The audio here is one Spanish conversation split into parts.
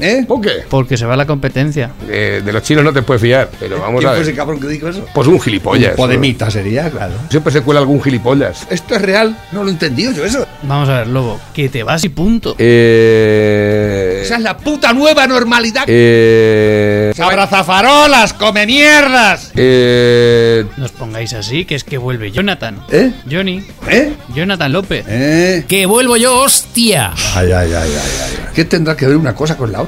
¿Eh? ¿Por qué? Porque se va la competencia. Eh, de los chinos no te puedes fiar, pero vamos ¿Quién a fue ese ver. cabrón que dijo eso? Pues un gilipollas. Un podemita sería, claro. Siempre se cuela algún gilipollas. ¿Esto es real? No lo he entendido yo eso. Vamos a ver, lobo, que te vas y punto. Eh. Esa es la puta nueva normalidad. Eh. ¡Abrazafarolas, come mierdas! Eh. No os pongáis así, que es que vuelve Jonathan. ¿Eh? Johnny. ¿Eh? Jonathan López. ¿Eh? ¡Que vuelvo yo, hostia! Ay, ay, ay, ay, ay. ¿Qué tendrá que ver una cosa con la otra?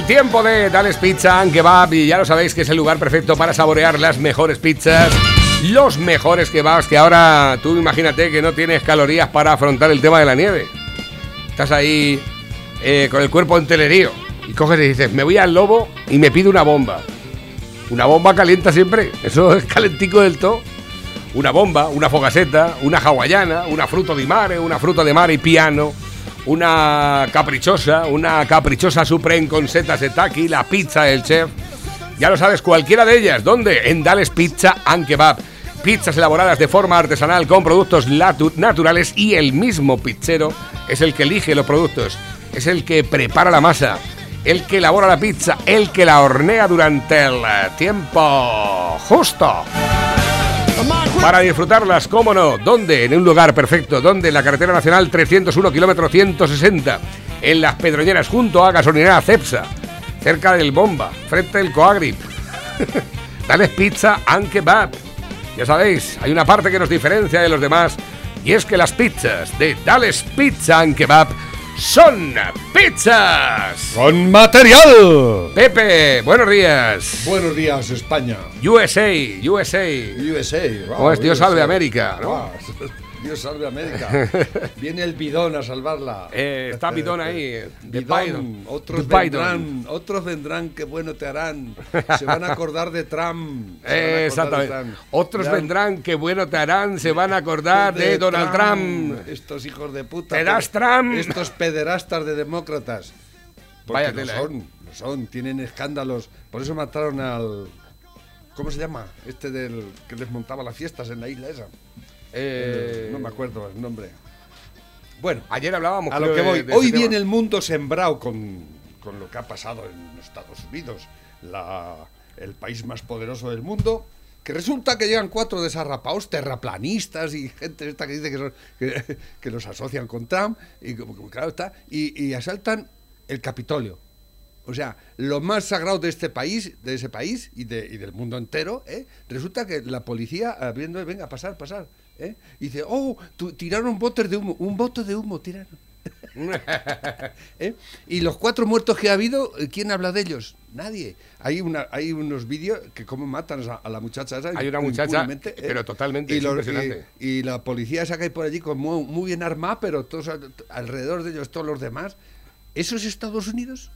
El tiempo de Dales Pizza and Kebab y ya lo sabéis que es el lugar perfecto para saborear las mejores pizzas, los mejores kebabs que ahora tú imagínate que no tienes calorías para afrontar el tema de la nieve. Estás ahí eh, con el cuerpo entelerío y coges y dices, me voy al lobo y me pido una bomba. Una bomba calienta siempre, eso es calentico del todo. Una bomba, una fogaseta, una hawaiana, una fruto di mare, una fruta de mare y piano, una caprichosa, una caprichosa supreme con setas de taqui, la pizza del chef. Ya lo sabes, cualquiera de ellas. ¿Dónde? En Dales Pizza and Kebab. Pizzas elaboradas de forma artesanal con productos naturales y el mismo pizzero es el que elige los productos, es el que prepara la masa, el que elabora la pizza, el que la hornea durante el tiempo justo. Para disfrutarlas, cómo no, ¿dónde? En un lugar perfecto, ¿dónde? En la carretera nacional 301 kilómetro 160, en Las Pedroñeras, junto a gasolinera Cepsa, cerca del Bomba, frente del Coagrip. Dales pizza and kebab. Ya sabéis, hay una parte que nos diferencia de los demás, y es que las pizzas de Dales Pizza and Kebab son pizzas. ¡Con material! Pepe, buenos días. Buenos días, España. USA, USA. USA. ¿Cómo es? Dios salve América, ¿no? Dios salve América. Viene el bidón a salvarla. Eh, está Bidón ahí. De Bidón, otros Biden. vendrán, otros vendrán, qué bueno te harán. Se van a acordar de Trump. Eh, de exactamente. Trump. Otros vendrán, qué bueno te harán, se van a acordar de, Donald Trump. Estos hijos de puta. Te das Trump. Estos pederastas de demócratas. Porque Vaya lo tela, ¿eh? son, lo son, tienen escándalos. Por eso mataron al. ¿Cómo se llama? Este del que desmontaba las fiestas en la isla esa. Eh, no me acuerdo el nombre. Bueno, Ayer hablábamos a creo, lo que voy. de Hoy viene el mundo sembrado con, con lo que ha pasado en Estados Unidos, la, el país más poderoso del mundo. Que resulta que llegan cuatro desarrapados, terraplanistas y gente esta que dice que, son- que, que los asocian con Trump, y, claro está, y, y asaltan el Capitolio. O sea, lo más sagrado de este país, de ese país y, de- y del mundo entero, ¿eh? resulta que la policía, ah, viendo, venga, pasar, pasar, ¿eh? y dice, oh, tiraron botes de humo, un bote de humo tiraron. ¿Eh? Y los cuatro muertos que ha habido, eh, ¿quién habla de ellos? Nadie. Hay, una, hay unos vídeos que cómo matan a, la muchacha esa. Hay una muchacha, pero totalmente, y, los- impresionante. y- y la policía esa que hay por allí con muy, muy bien armada, pero todos alrededor de ellos todos los demás. ¿Eso es Estados Unidos?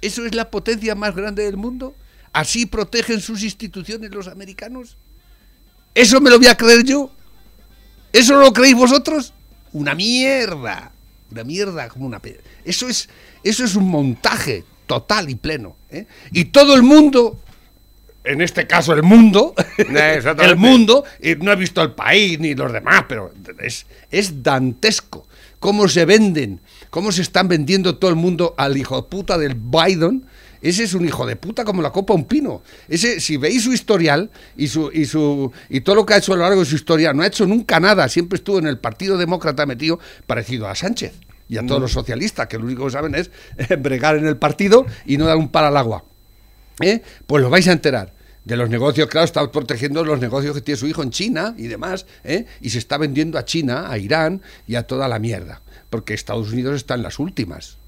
¿Eso es la potencia más grande del mundo? ¿Así protegen sus instituciones los americanos? ¿Eso me lo voy a creer yo? ¿Eso lo creéis vosotros? Una mierda. Una mierda como una Eso es, eso es un montaje total y pleno. ¿eh? Y todo el mundo, en este caso el mundo, exactamente. el mundo, y no he visto el país ni los demás, pero es, es dantesco. Cómo se venden, cómo se están vendiendo todo el mundo al hijo de puta del Biden. Ese es un hijo de puta como la copa un pino. Ese, si veis su historial y su, y su y todo lo que ha hecho a lo largo de su historia, no ha hecho nunca nada. Siempre estuvo en el Partido Demócrata metido, parecido a Sánchez y a todos los socialistas, que lo único que saben es eh, bregar en el partido y no dar un palo al agua. ¿eh? Pues lo vais a enterar. De los negocios, claro, está protegiendo los negocios que tiene su hijo en China y demás, ¿eh? y se está vendiendo a China, a Irán y a toda la mierda, porque Estados Unidos está en las últimas.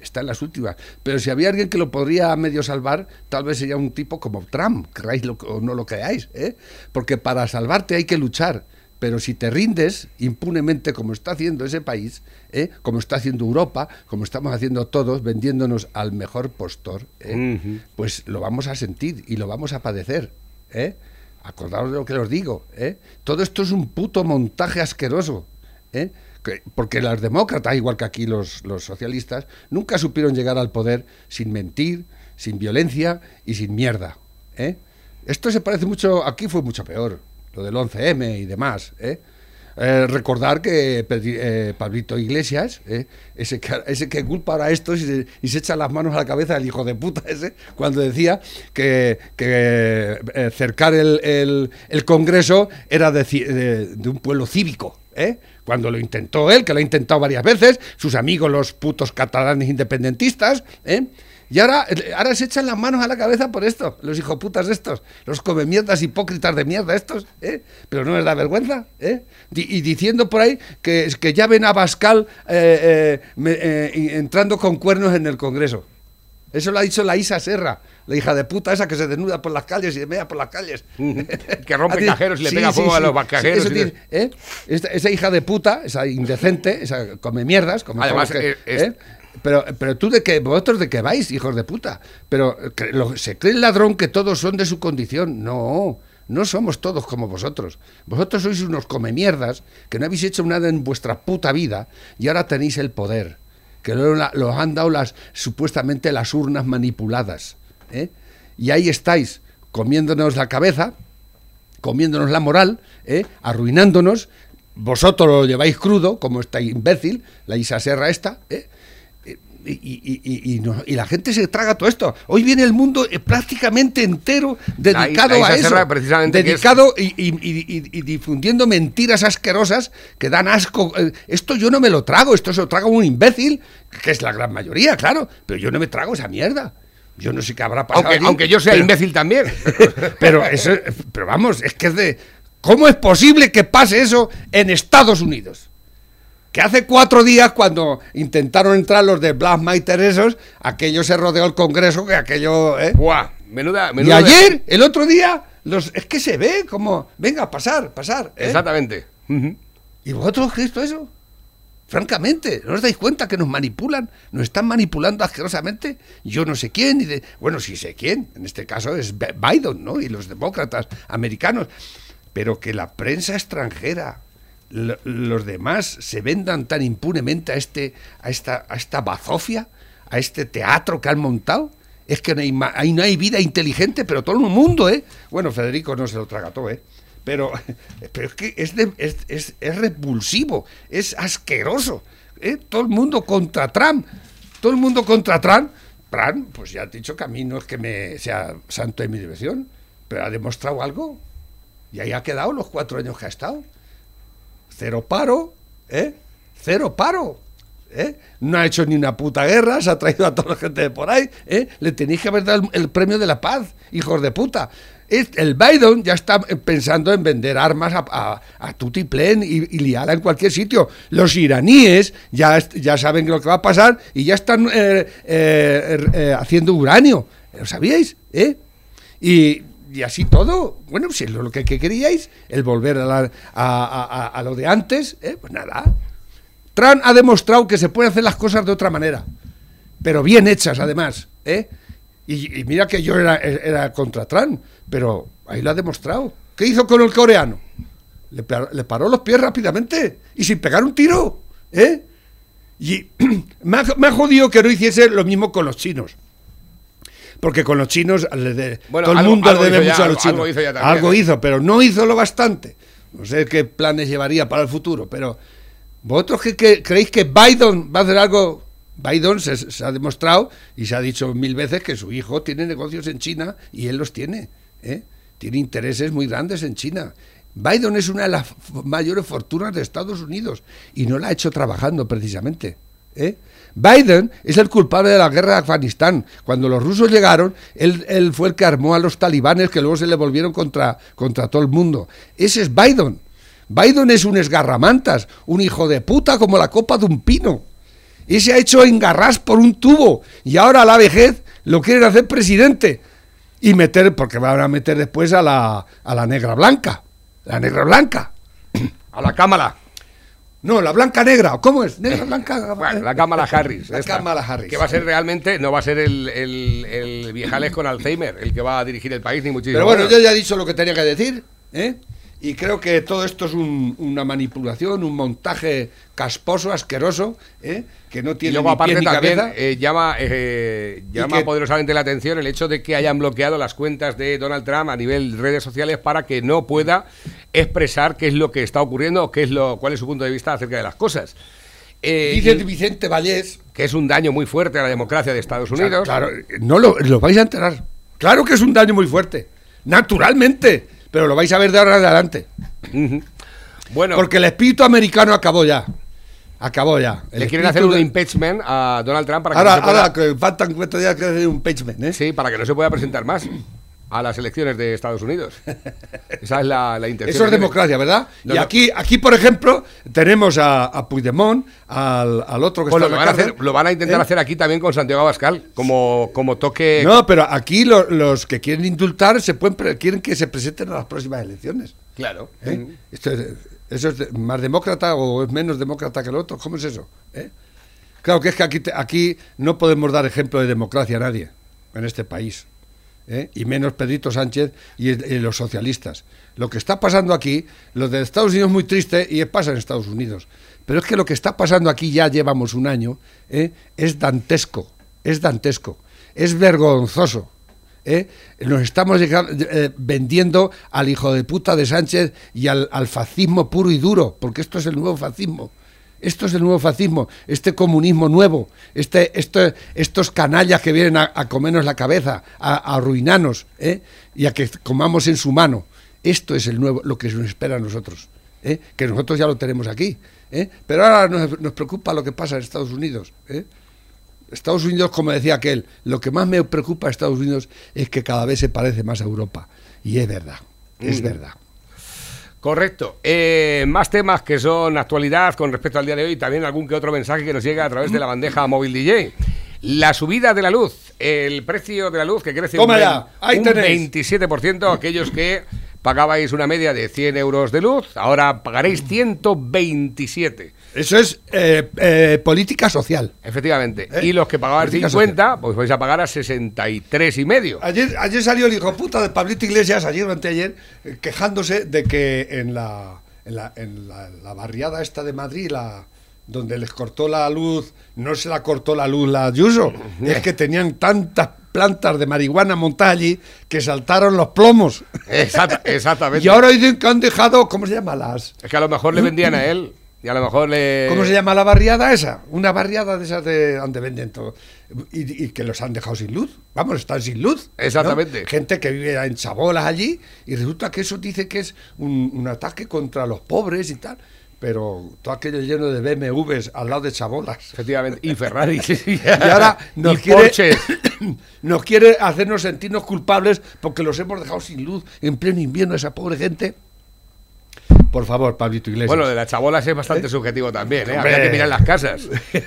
Está en las últimas. Pero si había alguien que lo podría medio salvar, tal vez sería un tipo como Trump, creáis lo, o no lo creáis. ¿eh? Porque para salvarte hay que luchar. Pero si te rindes impunemente, como está haciendo ese país, ¿eh? como está haciendo Europa, como estamos haciendo todos, vendiéndonos al mejor postor, ¿eh? Pues lo vamos a sentir y lo vamos a padecer. ¿eh? Acordaos de lo que os digo. ¿eh? Todo esto es un puto montaje asqueroso. ¿eh? Que- porque los demócratas, igual que aquí los, socialistas, nunca supieron llegar al poder sin mentir, sin violencia y sin mierda. ¿eh? Esto se parece mucho, aquí fue mucho peor, lo del 11M y demás. ¿eh? Eh, recordar que eh, Pablito Iglesias, eh, ese, que, ese que culpa ahora a estos y se, y se echa las manos a la cabeza el hijo de puta ese, cuando decía que, eh, cercar el, Congreso era de- de un pueblo cívico. Cuando lo intentó él, que lo ha intentado varias veces, sus amigos los putos catalanes independentistas, ¿eh? Y ahora, ahora se echan las manos a la cabeza por esto, los hijoputas estos, los come mierdas hipócritas de mierda estos, ¿eh? Pero no les da vergüenza, ¿eh? Y diciendo por ahí que, que ya ven a Bascal eh, eh, eh, entrando con cuernos en el Congreso. Eso lo ha dicho la Isa Serra, la hija de puta esa que se desnuda por las calles y se mea por las calles. Que rompe cajeros y le pega fuego a los cajeros tiene- ¿eh? Esa hija de puta, esa indecente, esa come mierdas, como Además, que- es- ¿eh? Pero, pero tú de qué, vosotros de qué vais, hijos de puta. Pero eh, lo- se cree el ladrón que todos son de su condición. No, no somos todos como vosotros. Vosotros sois unos come mierdas que no habéis hecho nada en vuestra puta vida y ahora tenéis el poder. Que lo, los han dado las supuestamente las urnas manipuladas. ¿Eh? Y ahí estáis comiéndonos la cabeza comiéndonos la moral, ¿eh? arruinándonos. Vosotros lo lleváis crudo, como esta imbécil, la Isa Serra esta, ¿eh? Y, y- y- y no- y la gente se traga todo esto. Hoy viene el mundo eh, prácticamente entero dedicado la a eso. Serra, precisamente, es- dedicado y, difundiendo mentiras asquerosas que dan asco. Esto yo no me lo trago, esto se lo traga un imbécil, que es la gran mayoría, claro, pero yo no me trago esa mierda. Yo no sé qué habrá pasado. Aunque, allí, aunque yo sea pero- imbécil también. pero eso, pero vamos, es que es de. ¿Cómo es posible que pase eso en Estados Unidos? Que hace cuatro días, cuando intentaron entrar los de Black Matter esos, aquello se rodeó el Congreso, que aquello. ¿eh? Buah, menuda, Y ayer, el otro día, los, es que se ve como. Venga, pasar, pasar. ¿eh? Exactamente. ¿Y vosotros creéis todo eso? Francamente, ¿no os dais cuenta que nos manipulan? ¿Nos están manipulando asquerosamente? Yo no sé quién, y de, bueno, sí sé quién, en este caso es Bi- Biden, ¿no? Y los demócratas americanos. Pero que la prensa extranjera, lo- los demás, se vendan tan impunemente a, este, a, esta, a esta bazofia, a este teatro que han montado. Es que no hay, ahí no hay vida inteligente, pero todo el mundo, ¿eh? Bueno, Federico no se lo traga todo, ¿eh? Pero, pero es que es, de- es, es- repulsivo, es asqueroso. ¿eh? Todo el mundo contra Trump. Todo el mundo contra Trump. Trump, pues ya he dicho que a mí no es que me sea santo de mi devoción, pero ha demostrado algo. Y ahí ha quedado los cuatro años que ha estado. Cero paro, ¿eh? Cero paro. ¿eh? No ha hecho ni una puta guerra, se ha traído a toda la gente de por ahí. ¿eh? Le tenéis que haber dado el premio de la paz, hijos de puta. El Biden ya está pensando en vender armas a, a, y, y en cualquier sitio. Los iraníes ya, ya saben lo que va a pasar y ya están eh, eh, eh, haciendo uranio. ¿Lo sabíais? ¿Eh? Y, y así todo. Bueno, si es lo que, que queríais, el volver a, la- a- lo de antes, pues nada. Trump ha demostrado que se pueden hacer las cosas de otra manera, pero bien hechas además. ¿eh? Y, y mira que yo era, era contra Trump, pero ahí lo ha demostrado. ¿Qué hizo con el coreano? Le, par- le paró los pies rápidamente y sin pegar un tiro. ¿eh? Y me ha, me ha jodido que no hiciese lo mismo con los chinos. Porque con los chinos, le de- Bueno, todo el algo- mundo algo debe ya, mucho a los chinos. algo hizo ya también, Algo ¿eh? hizo, pero no hizo lo bastante. No sé qué planes llevaría para el futuro, pero vosotros qué, qué- creéis que Biden va a hacer algo. Biden se, ha demostrado y se ha dicho mil veces que su hijo tiene negocios en China y él los tiene. ¿eh? Tiene intereses muy grandes en China. Biden es una de las mayores fortunas de Estados Unidos y no la ha hecho trabajando precisamente. ¿eh? Biden es el culpable de la guerra de Afganistán. Cuando los rusos llegaron, él, él fue el que armó a los talibanes que luego se le volvieron contra, contra todo el mundo. Ese es Biden. Biden es un esgarramantas, un hijo de puta como la copa de un pino. Y se ha hecho engarras por un tubo. Y ahora a la vejez lo quieren hacer presidente. Y meter, porque van a meter después a la, a la negra blanca. La negra blanca. A la cámara. No, la blanca negra. ¿Cómo es? Negra blanca. Bueno, la cámara Harris. La Kamala Harris. Que va a ser realmente, no va a ser el, el, el viejales con Alzheimer el que va a dirigir el país, ni muchísimo. Pero bueno, menos. yo ya he dicho lo que tenía que decir, ¿eh? Y creo que todo esto es un- una manipulación, un montaje casposo, asqueroso, ¿eh? Que no Y tiene luego ni aparte pie ni también cabeza. eh, llama, eh, llama que- poderosamente la atención el hecho de que hayan bloqueado las cuentas de Donald Trump a nivel redes sociales para que no pueda expresar qué es lo que está ocurriendo o qué es lo, cuál es su punto de vista acerca de las cosas. Eh, Dice y- Vicente Vallés, que es un daño muy fuerte a la democracia de Estados Unidos. claro, no lo, lo vais a enterar. Claro que es un daño muy fuerte, naturalmente, pero lo vais a ver de ahora en adelante. Bueno, Porque el espíritu americano acabó ya. Acabó ya. El le quieren hacer un de- impeachment a Donald Trump para que Ahora, no se pueda, ahora que faltan cuatro días que hacer un impeachment, ¿eh? sí, para que no se pueda presentar más a las elecciones de Estados Unidos. Esa es la, la intención. Eso es democracia, ¿verdad? No, y no. aquí, aquí, por ejemplo, tenemos a, a Puigdemont, al, al otro que Pues está lo, en la van hacer- lo van a intentar ¿Eh? hacer aquí también con Santiago Abascal, como, como toque. No, pero aquí lo- los que quieren indultar se pueden quieren que se presenten a las próximas elecciones. Claro. ¿eh? Esto es- ¿Eso es más demócrata o es menos demócrata que el otro? ¿Cómo es eso? ¿Eh? Claro que es que aquí, aquí no podemos dar ejemplo de democracia a nadie en este país. ¿Eh? Y menos Pedrito Sánchez y, los socialistas. Lo que está pasando aquí, lo de Estados Unidos es muy triste y pasa en Estados Unidos. Pero es que lo que está pasando aquí ya llevamos un año, ¿eh? es dantesco, es dantesco, es vergonzoso. ¿eh? Nos estamos eh, vendiendo al hijo de puta de Sánchez y al fascismo puro y duro, porque esto es el nuevo fascismo. Esto es el nuevo fascismo, este comunismo nuevo, este, este- estos canallas que vienen a, a comernos la cabeza, a, a arruinarnos ¿eh? y a que comamos en su mano. Esto es el nuevo, lo que nos espera a nosotros, ¿eh? que nosotros ya lo tenemos aquí. ¿eh? Pero ahora nos, nos preocupa lo que pasa en Estados Unidos. ¿eh? Estados Unidos, como decía aquel, lo que más me preocupa a Estados Unidos es que cada vez se parece más a Europa. Y es verdad, es Mm. verdad. Correcto. Eh, más temas que son actualidad con respecto al día de hoy, también algún que otro mensaje que nos llega a través de la bandeja móvil DJ. La subida de la luz, el precio de la luz que crece Toma un, un tenéis. 27%, aquellos que pagabais una media de 100 euros de luz, ahora pagaréis 127. Eso es eh, eh, política social. Efectivamente. ¿Eh? Y los que pagaban Política 50, pues vais a pagar a 63 y medio. Ayer, ayer salió el hijo puta de Pablito Iglesias, ayer o anteayer, quejándose de que en la, en la, en la, la barriada esta de Madrid, la, donde les cortó la luz, no se la cortó la luz la Ayuso, es que tenían tantas plantas de marihuana montadas allí que saltaron los plomos. Exacta- exactamente. Y ahora dicen que han dejado, ¿cómo se llama las? Es que a lo mejor le vendían a él y a lo mejor le... ¿Cómo se llama la barriada esa? Una barriada de esas de donde venden todo. Y, y que los han dejado sin luz. Vamos, están sin luz. ¿no? Exactamente. Gente que vive en chabolas allí y resulta que eso dice que es un, un ataque contra los pobres y tal. Pero todo aquello lleno de BMWs al lado de chabolas. Efectivamente. Y Ferrari. Y ahora nos Y quiere, nos quiere hacernos sentirnos culpables porque los hemos dejado sin luz en pleno invierno esa pobre gente. Por favor, Pablito Iglesias. Bueno, de las chabolas es bastante subjetivo también, ¿eh? Hombre. Había que mirar las casas.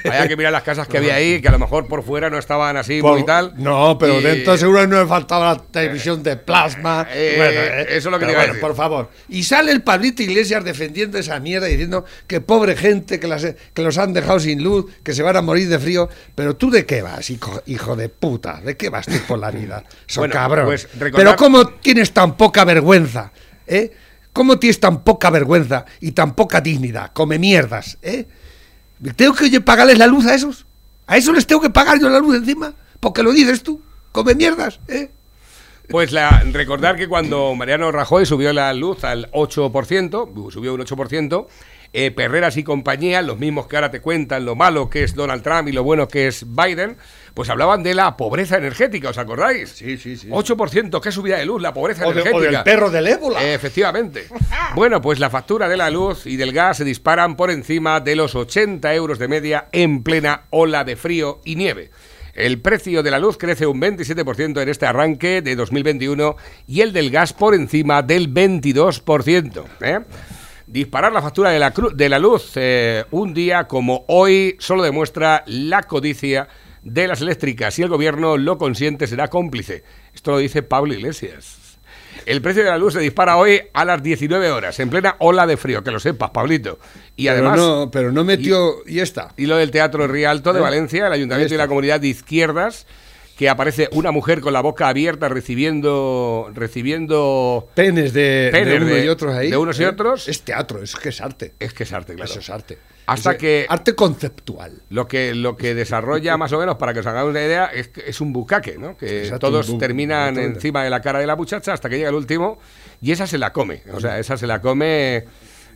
Había que mirar las casas que había ahí, que a lo mejor por fuera no estaban así Por- muy tal. No, pero Y- dentro seguro no me faltaba la televisión de plasma. Eh, Bueno, eh, eso es lo que te iba a bueno, decir. por favor. Y sale el Pablito Iglesias defendiendo esa mierda diciendo que pobre gente que, las, que los han dejado sin luz, que se van a morir de frío. Pero tú de qué vas, hijo, hijo de puta, ¿de qué vas tú por la vida? So Bueno, cabrón. pues recordar- Pero cómo tienes tan poca vergüenza, ¿eh? ¿Cómo tienes tan poca vergüenza y tan poca dignidad? Come mierdas, ¿eh? ¿Tengo que pagarles la luz a esos? ¿A esos les tengo que pagar yo la luz encima? Porque lo dices tú. Come mierdas, ¿eh? Pues recordar que cuando Mariano Rajoy subió la luz al 8%, subió un 8%, eh, Perreras y compañía, los mismos que ahora te cuentan lo malo que es Donald Trump y lo bueno que es Biden, pues hablaban de la pobreza energética, ¿os acordáis? Sí, sí, sí. 8%, ¿qué subida de luz? La pobreza O, de- o energética. del perro del ébola. Eh, Efectivamente. Bueno, pues la factura de la luz y del gas se disparan por encima de los 80 euros de media en plena ola de frío y nieve. El precio de la luz crece un 27% en este arranque de 2021 y el del gas por encima del 22%. ¿eh? Disparar la factura de la, de la luz eh, un día como hoy solo demuestra la codicia de las eléctricas. Si el gobierno lo consiente, será cómplice. Esto lo dice Pablo Iglesias. El precio de la luz se dispara hoy a las 19 horas, en plena ola de frío, que lo sepas, Pablito. Y pero además, no, pero no metió. Y, está. y lo del Teatro Rialto de Eh, Valencia, el Ayuntamiento y la. Comunidad de Izquierdas, que aparece una mujer con la boca abierta recibiendo recibiendo Penes de, Penes de- y otros ahí. de unos y ¿eh? otros. Es teatro, es que es arte. es que es arte, claro. Eso es arte. Hasta Es, que- Arte conceptual. Lo que, lo que desarrolla más o menos, para que os hagáis una idea, es, es un bucaque, ¿no? Que Exacto, todos bu- terminan encima de la cara de la muchacha hasta que llega el último y esa se la come. O sea, esa se la come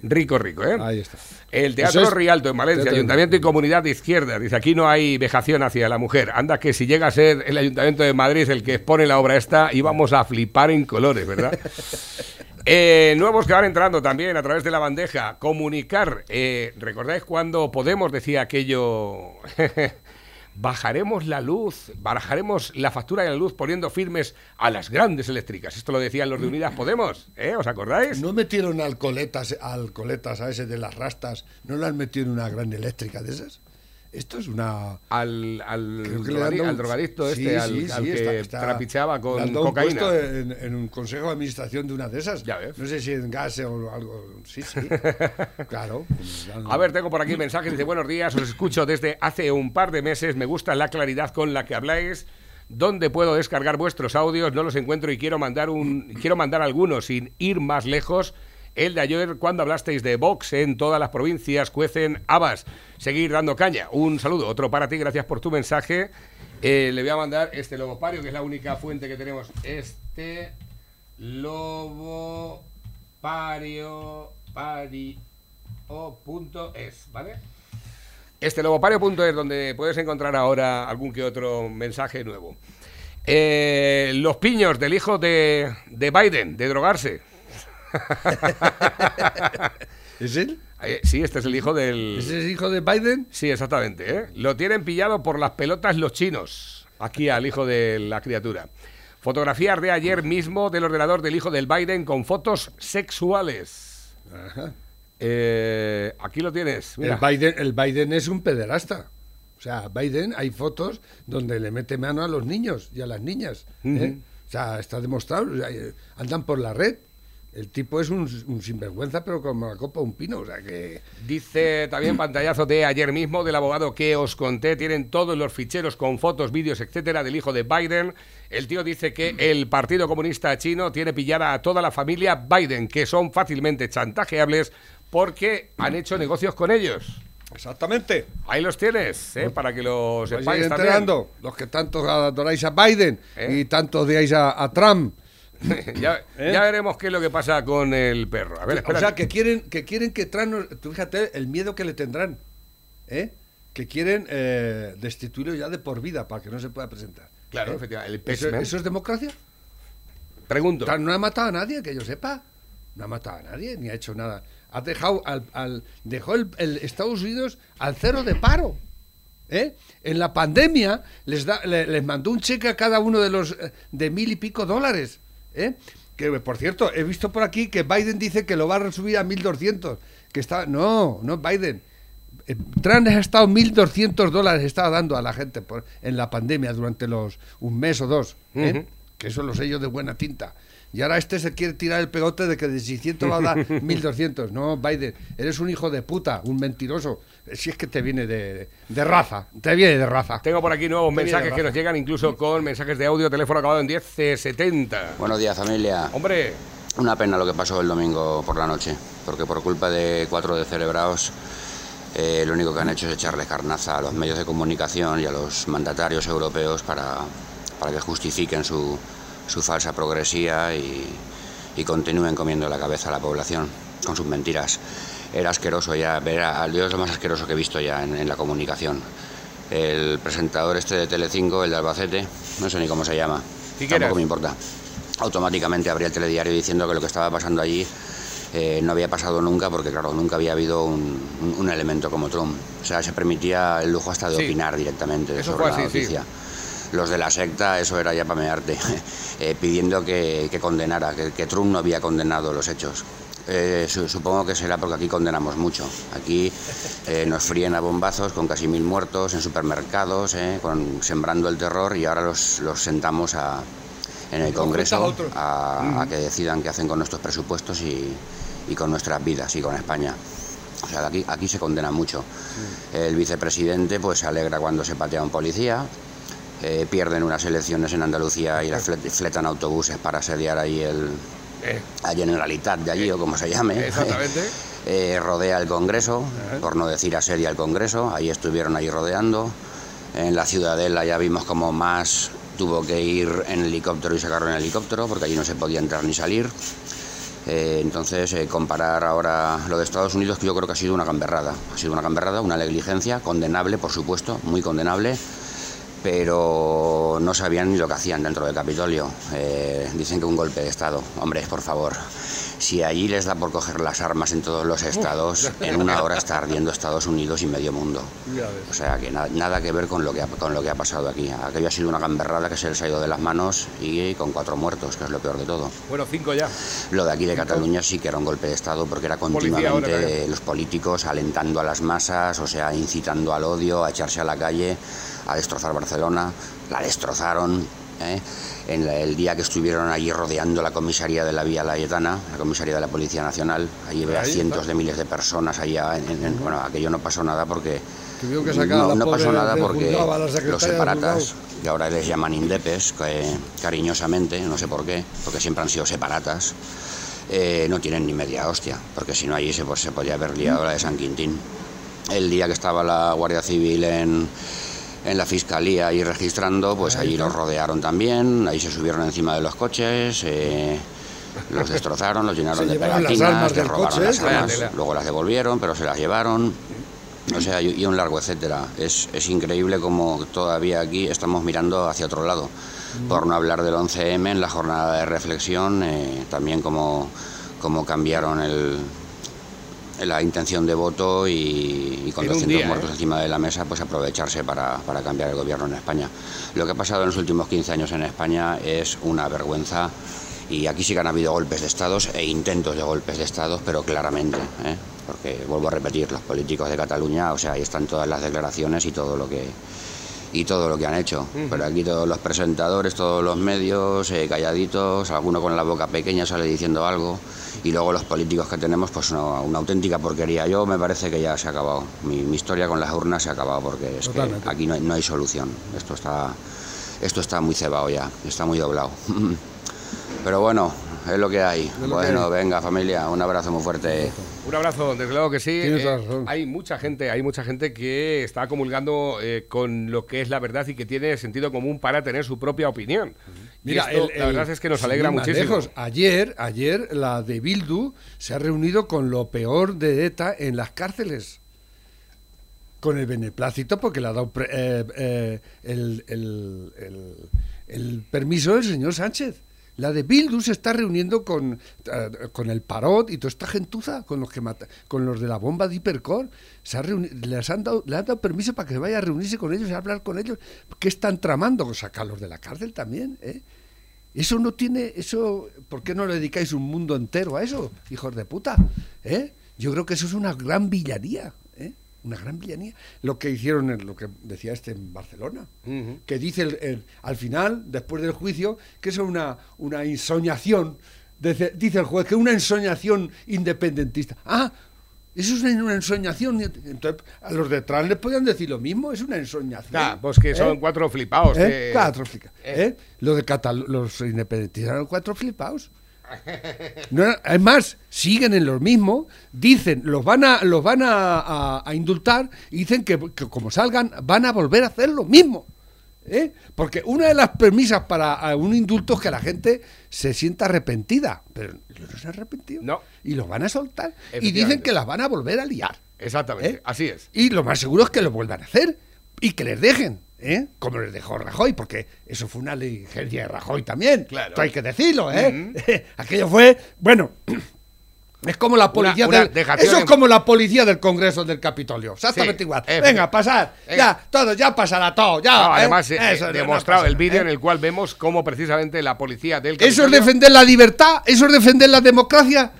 rico, rico, ¿eh? Ahí está. El Teatro es- Rialto en Valencia, Teatro- Ayuntamiento y Comunidad de Izquierda. Dice, aquí no hay vejación hacia la mujer. Anda que si llega a ser el Ayuntamiento de Madrid el que expone la obra esta, íbamos a flipar en colores, ¿verdad? Eh, nuevos que van entrando también a través de la bandeja. Comunicar. Eh, ¿Recordáis cuando Podemos decía aquello? bajaremos la luz, bajaremos la factura de la luz poniendo firmes a las grandes eléctricas. Esto lo decían los de Unidas Podemos, ¿eh? ¿Os acordáis? ¿No metieron alcoletas, alcoletas a ese de las rastas? ¿No le han metido en una gran eléctrica de esas? Esto es una... Al, al, drogadicto Sí, este, al, sí, al sí, que está- está- trapicheaba con un cocaína. puesto en, en un consejo de administración de una de esas. Ya ves. No sé si en gas o algo. Sí, sí. claro. A ver, tengo por aquí mensajes. Dice, buenos días, os escucho desde hace un par de meses. Me gusta la claridad con la que habláis. ¿Dónde puedo descargar vuestros audios? No los encuentro y quiero mandar un quiero mandar algunos sin ir más lejos. El de ayer, cuando hablasteis de Vox en todas las provincias, cuecen habas. Seguir dando caña. Un saludo. Otro para ti, gracias por tu mensaje. Eh, le voy a mandar este logopario, que es la única fuente que tenemos. Este lobopario pario punto es, ¿vale? Este logopario.es, donde puedes encontrar ahora algún que otro mensaje nuevo. Eh, los piños del hijo de, de Biden, de drogarse. ¿Es él? Eh, sí, este es el hijo del... ¿Ese es hijo de Biden? Sí, exactamente. ¿eh? Lo tienen pillado por las pelotas los chinos. Aquí al hijo de la criatura. Fotografías de ayer mismo del ordenador del hijo del Biden con fotos sexuales. Ajá. Eh, aquí lo tienes. Mira. El Biden, el Biden es un pederasta. O sea, Biden hay fotos donde le mete mano a los niños y a las niñas. ¿eh? O sea, está demostrado. o sea, andan por la red. El tipo es un, un sinvergüenza, pero como la copa un pino. O sea que. Dice también pantallazo de ayer mismo del abogado que os conté. Tienen todos los ficheros con fotos, vídeos, etcétera, del hijo de Biden. El tío dice que el Partido Comunista Chino tiene pillada a toda la familia Biden, que son fácilmente chantajeables porque han hecho negocios con ellos. Exactamente. Ahí los tienes, ¿eh? para que los Os sepáis también. enterando, los que tanto adoráis a Biden ¿Eh? y tanto odiáis a, a Trump. ya, ¿Eh? ya veremos qué es lo que pasa con el perro. A ver, o sea, que quieren que quieren que nos- tú fíjate el miedo que le tendrán, ¿eh? Que quieren eh, destituirlo ya de por vida para que no se pueda presentar. Claro, ¿Eh? efectivamente, el ¿Eso, eso es democracia? Pregunto. No ha matado a nadie, que yo sepa. No ha matado a nadie, ni ha hecho nada. Ha dejado al, al- dejó el, el Estados Unidos al cero de paro. ¿eh? En la pandemia les, da, le- les mandó un cheque a cada uno de los de mil y pico dólares. ¿Eh? Que por cierto, he visto por aquí que Biden dice que lo va a subir a 1200. Que está. No, no Biden. Eh, Trump ha estado 1.200 dólares, estaba dando a la gente por, en la pandemia durante los un mes o dos. ¿eh? Que son los sellos de buena tinta. Y ahora este se quiere tirar el pegote de que de 600 va a dar 1.200. No, Biden, eres un hijo de puta, un mentiroso. Si es que te viene de, de raza, te viene de raza. Tengo por aquí nuevos Te mensajes de que nos llegan, incluso con mensajes de audio, teléfono acabado en 1070. Buenos días familia. Hombre, Una pena lo que pasó el domingo por la noche, porque por culpa de cuatro descerebrados, eh, lo único que han hecho es echarle carnaza a los medios de comunicación y a los mandatarios europeos para, para que justifiquen su, su falsa progresía y, y continúen comiendo la cabeza a la población con sus mentiras. Era asqueroso ya, ver a, al Dios lo más asqueroso que he visto ya en, en la comunicación. El presentador este de Telecinco, el de Albacete, no sé ni cómo se llama, tampoco me importa automáticamente abría el telediario diciendo que lo que estaba pasando allí eh, no había pasado nunca, porque claro, nunca había habido un, un- un elemento como Trump. O sea, se permitía el lujo hasta de Sí. opinar directamente Eso sobre la sí. noticia. Los de la secta, eso era ya para mearte, eh, pidiendo que, que condenara, que, que Trump no había condenado los hechos. Eh, su- supongo que será porque aquí condenamos mucho. Aquí eh, nos fríen a bombazos con casi mil muertos en supermercados, eh, con, sembrando el terror y ahora los, los sentamos a, en el Congreso a, a que decidan qué hacen con nuestros presupuestos y, y con nuestras vidas y con España. O sea, aquí, aquí se condena mucho. El vicepresidente pues se alegra cuando se patea a un policía, pierden unas elecciones en Andalucía y las flet- fletan autobuses para asediar ahí el, Eh, la Generalitat de allí o como se llame. Exactamente. Eh, rodea el Congreso, por no decir asedia el Congreso, ahí estuvieron ahí rodeando. En la Ciudadela ya vimos como más tuvo que ir en helicóptero y sacarlo en helicóptero porque allí no se podía entrar ni salir. Eh, entonces, eh, comparar ahora lo de Estados Unidos, que yo creo que ha sido una gamberrada. Ha sido una gamberrada, una negligencia, condenable, por supuesto, muy condenable, pero no sabían ni lo que hacían dentro del Capitolio. Eh, dicen que un golpe de Estado. Hombre, por favor, si allí les da por coger las armas en todos los estados, en una hora está ardiendo Estados Unidos y medio mundo. O sea que na- nada que ver con lo que, ha, con lo que ha pasado aquí. Aquello ha sido una gamberrada que se les ha ido de las manos y con cuatro muertos, que es lo peor de todo. Bueno, cinco ya. Lo de aquí de Cataluña sí que era un golpe de Estado porque era continuamente los políticos alentando a las masas, o sea, incitando al odio, a echarse a la calle, a destrozar Barcelona. La destrozaron. ¿eh? En la- el día que estuvieron allí rodeando la comisaría de la Vía Layetana, la comisaría de la Policía Nacional, allí Ahí cientos está. de miles de personas allá. en- en- en- bueno, aquello no pasó nada porque que sacar a no, la no pasó nada porque los separatas, que ahora les llaman indepes, que, cariñosamente, no sé por qué, porque siempre han sido separatas, eh, no tienen ni media hostia, porque si no allí se, pues, se podía haber liado la de San Quintín. El día que estaba la Guardia Civil en, en la Fiscalía y registrando, pues allí los rodearon también, ahí se subieron encima de los coches, eh, los destrozaron, los llenaron Se de pegatinas, les robaron coche, las ¿eh? armas, Tela. luego las devolvieron, pero se las llevaron. O sea, y y un largo etcétera. Es, es increíble como todavía aquí estamos mirando hacia otro lado. Por no hablar del 11M en la jornada de reflexión, eh, también como, como cambiaron el, la intención de voto y, y con En un 200 día, muertos ¿eh? encima de la mesa, pues aprovecharse para, para cambiar el gobierno en España. Lo que ha pasado en los últimos 15 años en España es una vergüenza y aquí sí que han habido golpes de estados e intentos de golpes de estados, pero claramente, ¿eh? porque vuelvo a repetir, los políticos de Cataluña, o sea, ahí están todas las declaraciones y todo lo que y todo lo que han hecho. Pero aquí todos los presentadores, todos los medios, eh, calladitos, alguno con la boca pequeña sale diciendo algo, y luego los políticos que tenemos, pues una, una auténtica porquería. Yo me parece que ya se ha acabado. Mi, mi historia con las urnas se ha acabado porque es Totalmente. que aquí no hay, no hay solución. Esto está, esto está muy cebado ya, está muy doblado. Pero bueno, es lo que hay. Que bueno, hay. venga familia, un abrazo muy fuerte. Un abrazo, desde luego que sí. Eh, hay mucha gente, hay mucha gente que está comulgando eh, con lo que es la verdad y que tiene sentido común para tener su propia opinión. Mira, esto, el- la verdad es que nos alegra muchísimo. lejos, ayer, ayer la de Bildu se ha reunido con lo peor de ETA en las cárceles. Con el beneplácito, porque le ha dado pre- eh, eh, el, el- el- el permiso del señor Sánchez. La de Bildu se está reuniendo con, eh, con el Parot y toda esta gentuza, con los que mata- con los de la bomba de Hipercor. Se ha les han dado, le han dado permiso para que vaya a reunirse con ellos y a hablar con ellos. ¿Qué están tramando? Sacarlos de la cárcel también, ¿eh? Eso no tiene, eso, ¿por qué no le dedicáis un mundo entero a eso, hijos de puta? ¿Eh? Yo creo que eso es una gran villanía, ¿eh? Una gran villanía. Lo que hicieron, en, lo que decía este en Barcelona, que dice el- el- al final, después del juicio, que es una, una ensoñación, dice, dice el juez, que es una ensoñación independentista. Ah, eso es una, una ensoñación. Entonces, a los detrás les podían decir lo mismo, es una ensoñación. Ah, pues que son ¿Eh? cuatro flipados. ¿Eh? que- Cuatro flipa- Eh. ¿eh? Lo de Catalu- los independentistas eran cuatro flipados. No, es más, siguen en lo mismo, dicen, los van a, los van a, a- a indultar y dicen que, que como salgan van a volver a hacer lo mismo. ¿eh? Porque una de las premisas para un indulto es que la gente se sienta arrepentida, pero no se han arrepentido. No. Y los van a soltar. Y dicen que las van a volver a liar. Exactamente, ¿Eh? así es. Y lo más seguro es que lo vuelvan a hacer y que les dejen, ¿eh? Como les dejó Rajoy, porque eso fue una negligencia de Rajoy también. Claro. Esto hay que decirlo, ¿eh? Aquello fue, bueno, es como la policía una del, dejación eso es en- como la policía del Congreso del Capitolio, exactamente Sí, igual. Venga, pasar, Eh. ya, todo, ya pasará todo, ya. No, ¿eh? además, eh, demostrado el vídeo en el cual vemos cómo precisamente la policía del Eso es Capitolio- defender la libertad, eso es defender la democracia.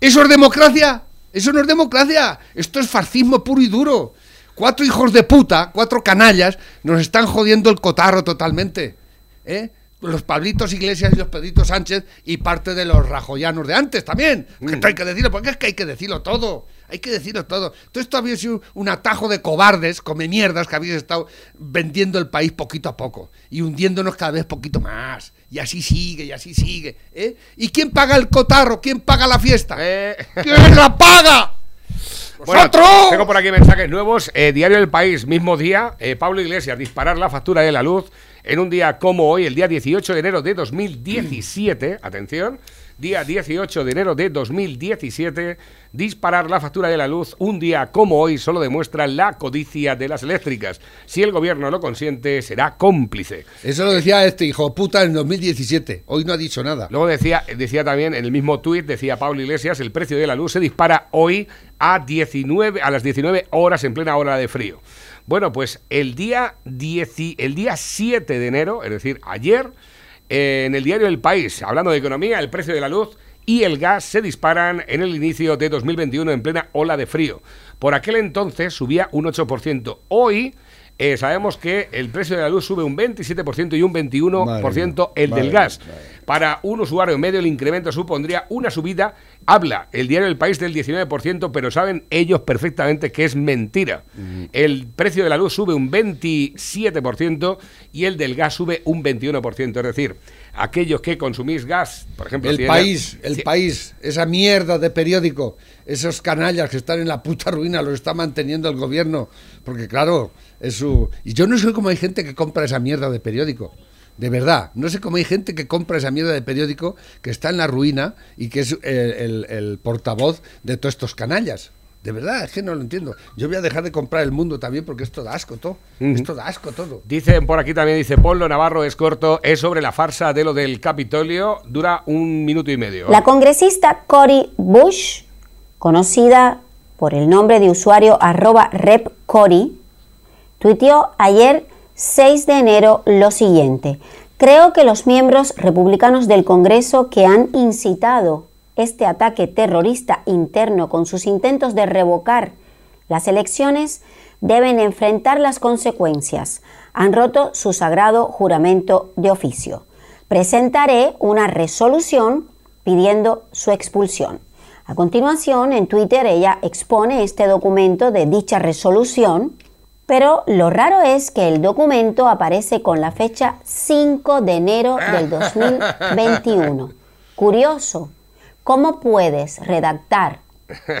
¿Eso es democracia? Eso no es democracia. Esto es fascismo puro y duro. Cuatro hijos de puta, cuatro canallas, nos están jodiendo el cotarro totalmente. ¿Eh? Los Pablitos Iglesias y los Pedritos Sánchez y parte de los rajoyanos de antes también. Esto hay que decirlo, porque es que hay que decirlo todo. Hay que decirlo todo. Todo esto había sido un atajo de cobardes, come mierdas, que habéis estado vendiendo el país poquito a poco y hundiéndonos cada vez poquito más. Y así sigue, y así sigue. ¿eh? ¿Y quién paga el cotarro? ¿Quién paga la fiesta? Eh. ¿Quién la paga? Bueno, tengo por aquí mensajes nuevos. Eh, Diario del País, mismo día. eh, Pablo Iglesias, disparar la factura de la luz en un día como hoy, el día 18 de enero de 2017. Atención. Día 18 de enero de 2017. Disparar la factura de la luz un día como hoy solo demuestra la codicia de las eléctricas. Si el gobierno lo consiente, será cómplice. Eso lo decía este hijo puta en 2017. Hoy no ha dicho nada. Luego decía, decía también en el mismo tuit, decía Pablo Iglesias, el precio de la luz se dispara hoy a 19 a las 19 horas en plena hora de frío. Bueno, pues el día 10 el día 7 de enero, es decir, ayer, eh, en el diario El País, hablando de economía, el precio de la luz y el gas se disparan en el inicio de 2021 en plena ola de frío. Por aquel entonces subía un 8%. Hoy eh, sabemos que el precio de la luz sube un 27% y un 21% Madre mía, el del gas. Para un usuario medio el incremento supondría una subida, habla el diario El País del 19%, pero saben ellos perfectamente que es mentira. El precio de la luz sube un 27% y el del gas sube un 21%. Es decir, aquellos que consumís gas, por ejemplo... El país, el si- país, esa mierda de periódico, esos canallas que están en la puta ruina, los está manteniendo el gobierno. Porque claro, es su... Y yo no sé cómo hay gente que compra esa mierda de periódico. De verdad, no sé cómo hay gente que compra esa mierda de periódico que está en la ruina y que es el, el- el portavoz de todos estos canallas. De verdad, es que no lo entiendo. Yo voy a dejar de comprar el mundo también porque esto da asco todo. Esto da asco todo. Dicen por aquí también, dice Polo Navarro es corto, es sobre la farsa de lo del Capitolio, dura un minuto y medio. La congresista Cory Bush, conocida por el nombre de usuario arroba repcory, tuiteó ayer 6 de enero lo siguiente. Creo que los miembros republicanos del Congreso que han incitado este ataque terrorista interno con sus intentos de revocar las elecciones deben enfrentar las consecuencias. Han roto su sagrado juramento de oficio. Presentaré una resolución pidiendo su expulsión. A continuación, en Twitter ella expone este documento de dicha resolución, pero lo raro es que el documento aparece con la fecha 5 de enero del 2021. Curioso, ¿cómo puedes redactar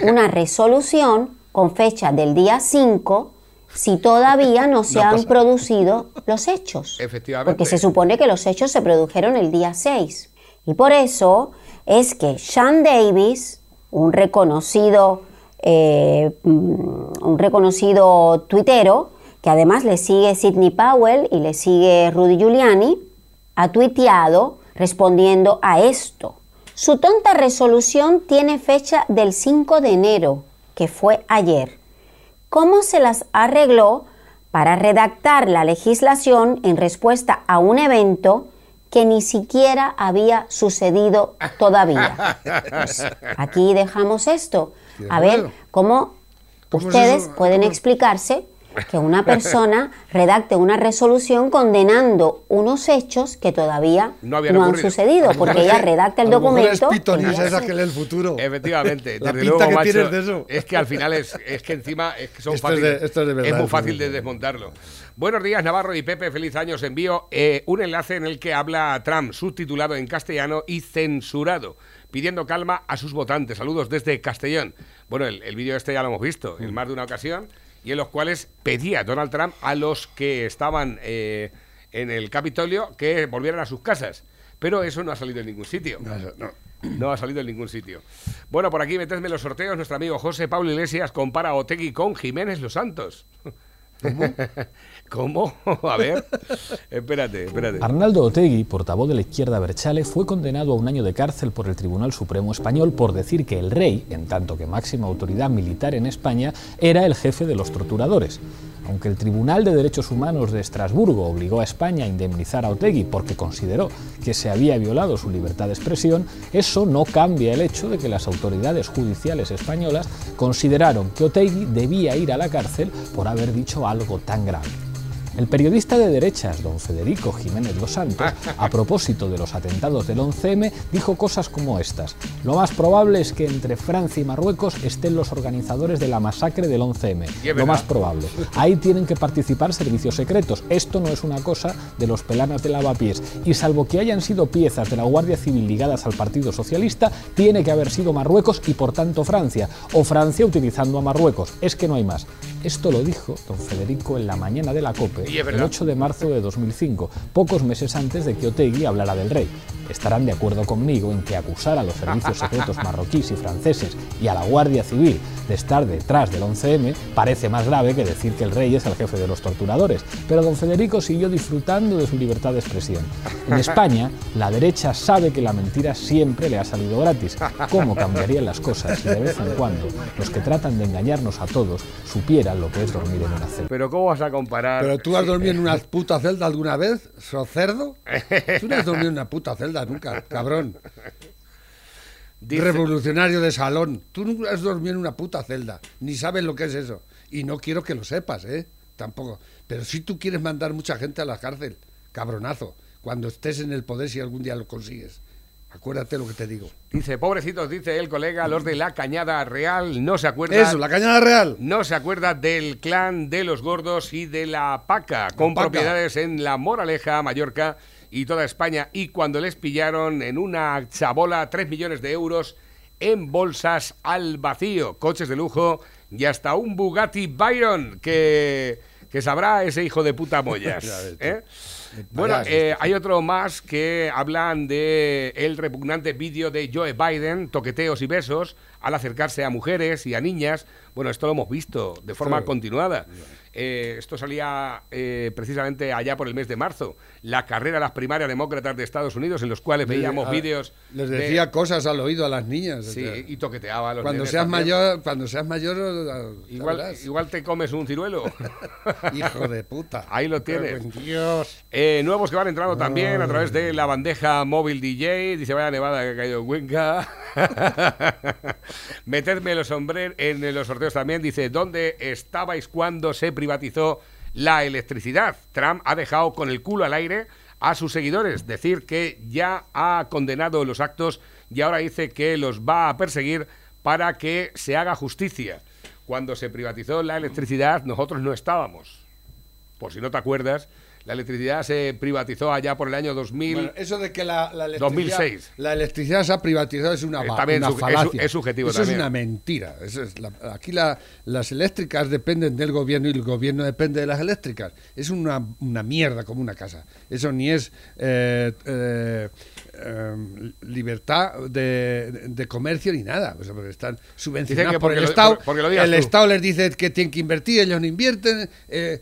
una resolución con fecha del día 5 si todavía no se han producido los hechos? Efectivamente. Porque se supone que los hechos se produjeron el día 6. Y por eso es que Sean Davis, un reconocido, eh, mm, un reconocido tuitero, que además le sigue Sidney Powell y le sigue Rudy Giuliani, ha tuiteado respondiendo a esto. Su tonta resolución tiene fecha del 5 de enero, que fue ayer. ¿Cómo se las arregló para redactar la legislación en respuesta a un evento que ni siquiera había sucedido todavía? Pues aquí dejamos esto. A ver cómo ¿Cómo es ustedes pueden ¿Cómo? explicarse que una persona redacte una resolución condenando unos hechos que todavía No han ocurrido. sucedido, porque ella redacta el documento. Es esa que lee el futuro. Efectivamente, La desde pinta luego, que macho, tienes de eso. es que al final es, es que encima es que son Esto es fáciles. de- esto es de verdad, muy fácil de de- desmontarlo. Buenos días, Navarro y Pepe, feliz año. Os envío eh, un enlace en el que habla Trump, subtitulado en castellano y censurado, pidiendo calma a sus votantes. Saludos desde Castellón. Bueno, el, el vídeo este ya lo hemos visto Mm. en más de una ocasión, y en los cuales pedía Donald Trump a los que estaban eh, en el Capitolio que volvieran a sus casas. Pero eso no ha salido en ningún sitio. No, no. No ha salido en ningún sitio. Bueno, por aquí metedme los sorteos. Nuestro amigo José Pablo Iglesias compara a Otegui con Jiménez Los Santos. ¿Cómo? A ver. espérate, espérate. Arnaldo Otegui, portavoz de la izquierda Berchale, fue condenado a un año de cárcel por el Tribunal Supremo Español por decir que el rey, en tanto que máxima autoridad militar en España, era el jefe de los torturadores. Aunque el Tribunal de Derechos Humanos de Estrasburgo obligó a España a indemnizar a Otegui porque consideró que se había violado su libertad de expresión, eso no cambia el hecho de que las autoridades judiciales españolas consideraron que Otegui debía ir a la cárcel por haber dicho algo tan grave. El periodista de derechas, don Federico Jiménez Los Santos, a propósito de los atentados del 11M, dijo cosas como estas. Lo más probable es que entre Francia y Marruecos estén los organizadores de la masacre del 11M. Y es Lo más probable. Ahí tienen que participar servicios secretos. Esto no es una cosa de los pelanas de lavapiés. Y salvo que hayan sido piezas de la Guardia Civil ligadas al Partido Socialista, tiene que haber sido Marruecos y por tanto Francia. O Francia utilizando a Marruecos. Es que no hay más. Esto lo dijo don Federico en la mañana de la COPE, el verdad. 8 de marzo de 2005, pocos meses antes de que Otegui hablara del rey. Estarán de acuerdo conmigo en que acusar a los servicios secretos marroquíes y franceses y a la Guardia Civil de estar detrás del 11M parece más grave que decir que el rey es el jefe de los torturadores. Pero don Federico siguió disfrutando de su libertad de expresión. En España, la derecha sabe que la mentira siempre le ha salido gratis. ¿Cómo cambiarían las cosas si de vez en cuando los que tratan de engañarnos a todos supieran lo que es dormir en una celda? Pero ¿cómo vas a comparar? ¿Pero tú has dormido en una puta celda alguna vez, so cerdo? Tú no has dormido en una puta celda nunca, cabrón. Dice- Revolucionario de salón. Tú nunca has dormido en una puta celda. Ni sabes lo que es eso. Y no quiero que lo sepas, ¿eh? Tampoco. Pero si tú quieres mandar mucha gente a la cárcel, cabronazo. Cuando estés en el poder, si algún día lo consigues. Acuérdate lo que te digo. Dice, pobrecitos, dice el colega, los de la Cañada Real no se acuerdan. Eso, la cañada real. No se acuerda del clan de los gordos y de la Paca, con Paca. propiedades en La Moraleja, Mallorca y toda España. Y cuando les pillaron en una chabola 3 millones de euros en bolsas al vacío, coches de lujo y hasta un Bugatti Byron que, que sabrá ese hijo de puta tú. ¿eh? Bueno, eh, hay otro más que hablan de el repugnante vídeo de Joe Biden, toqueteos y besos, al acercarse a mujeres y a niñas. Bueno, esto lo hemos visto de forma continuada. Eh, esto salía eh, precisamente allá por el mes de marzo. La carrera a las primarias demócratas de Estados Unidos, en los cuales veíamos vídeos. Les de- decía cosas al oído a las niñas. o Sí, sea, y toqueteaba a los cuando seas también. mayor, cuando seas mayor, Igual, igual te comes un ciruelo. hijo de puta. Ahí lo tienes. Dios. Eh, nuevos que van entrando también a través de la bandeja móvil DJ. Dice, vaya nevada que ha caído en Cuenca. Metedme los sombreros en los sorteos también. Dice, ¿dónde estabais cuando se privatizó la electricidad? Trump ha dejado con el culo al aire a sus seguidores. Decir que ya ha condenado los actos y ahora dice que los va a perseguir para que se haga justicia. Cuando se privatizó la electricidad, nosotros no estábamos por si no te acuerdas, la electricidad se privatizó allá por el año 2000. Bueno, eso de que la, la electricidad, 2006. la electricidad se ha privatizado es una, también una su- es falacia. es subjetivo Eso también. es una mentira. Eso es la- aquí la- las eléctricas dependen del gobierno y el gobierno depende de las eléctricas. Es una, una mierda como una casa. Eso ni es eh, eh, eh, libertad de, de comercio ni nada. O sea, porque están subvencionados que por el lo- Estado. por- porque lo digas el tú. Estado les dice que tienen que invertir, ellos no invierten. eh,